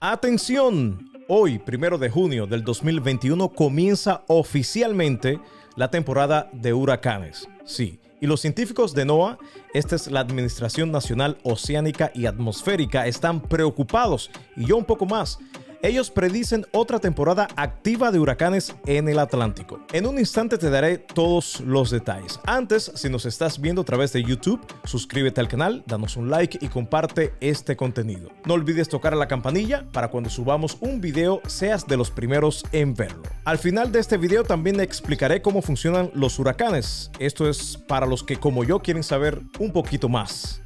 Atención, hoy, primero de junio del 2021, comienza oficialmente la temporada de huracanes. Sí, y los científicos de NOAA, esta es la Administración Nacional Oceánica y Atmosférica, están preocupados, y yo un poco más, ellos predicen otra temporada activa de huracanes en el Atlántico. En un instante te daré todos los detalles. Antes, si nos estás viendo a través de YouTube, suscríbete al canal, danos un like y comparte este contenido. No olvides tocar la campanilla para cuando subamos un video seas de los primeros en verlo. Al final de este video también explicaré cómo funcionan los huracanes. Esto es para los que como yo quieren saber un poquito más.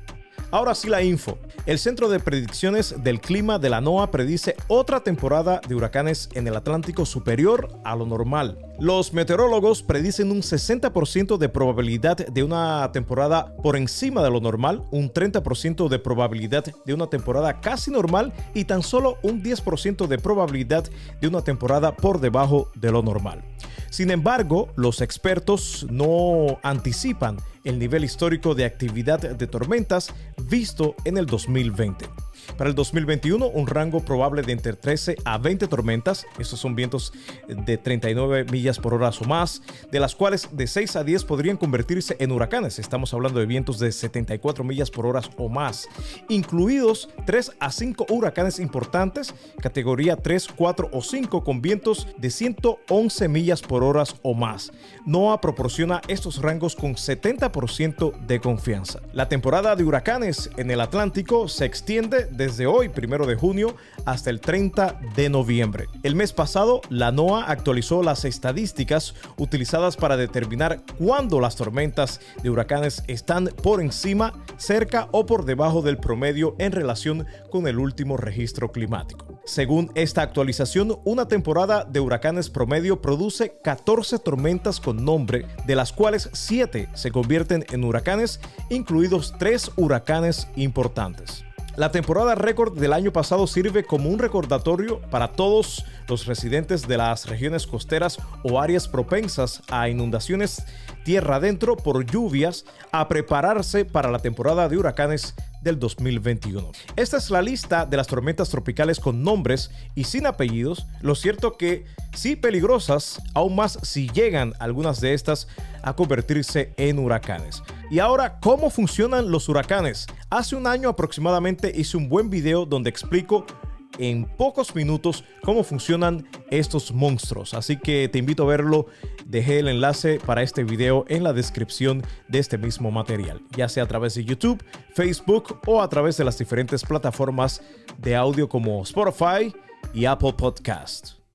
Ahora sí la info. El Centro de Predicciones del Clima de la NOAA predice otra temporada de huracanes en el Atlántico superior a lo normal. Los meteorólogos predicen un 60% de probabilidad de una temporada por encima de lo normal, un 30% de probabilidad de una temporada casi normal y tan solo un 10% de probabilidad de una temporada por debajo de lo normal. Sin embargo, los expertos no anticipan el nivel histórico de actividad de tormentas visto en el 2020. Para el 2021, un rango probable de entre 13 a 20 tormentas. Estos son vientos de 39 millas por hora o más, de las cuales de 6 a 10 podrían convertirse en huracanes. Estamos hablando de vientos de 74 millas por hora o más, incluidos 3 a 5 huracanes importantes, categoría 3, 4 o 5 con vientos de 111 millas por hora o más. NOAA proporciona estos rangos con 70% de confianza. La temporada de huracanes en el Atlántico se extiende desde hoy, primero de junio, hasta el 30 de noviembre. El mes pasado, la NOAA actualizó las estadísticas utilizadas para determinar cuándo las tormentas de huracanes están por encima, cerca o por debajo del promedio en relación con el último registro climático. Según esta actualización, una temporada de huracanes promedio produce 14 tormentas con nombre, de las cuales 7 se convierten en huracanes, incluidos 3 huracanes importantes. La temporada récord del año pasado sirve como un recordatorio para todos los residentes de las regiones costeras o áreas propensas a inundaciones tierra adentro por lluvias a prepararse para la temporada de huracanes del 2021. Esta es la lista de las tormentas tropicales con nombres y sin apellidos. Lo cierto que sí peligrosas, aún más si llegan algunas de estas a convertirse en huracanes. Y ahora, ¿cómo funcionan los huracanes? Hace un año aproximadamente hice un buen video donde explico en pocos minutos cómo funcionan estos monstruos. Así que te invito a verlo. Dejé el enlace para este video en la descripción de este mismo material, ya sea a través de YouTube, Facebook o a través de las diferentes plataformas de audio como Spotify y Apple Podcast.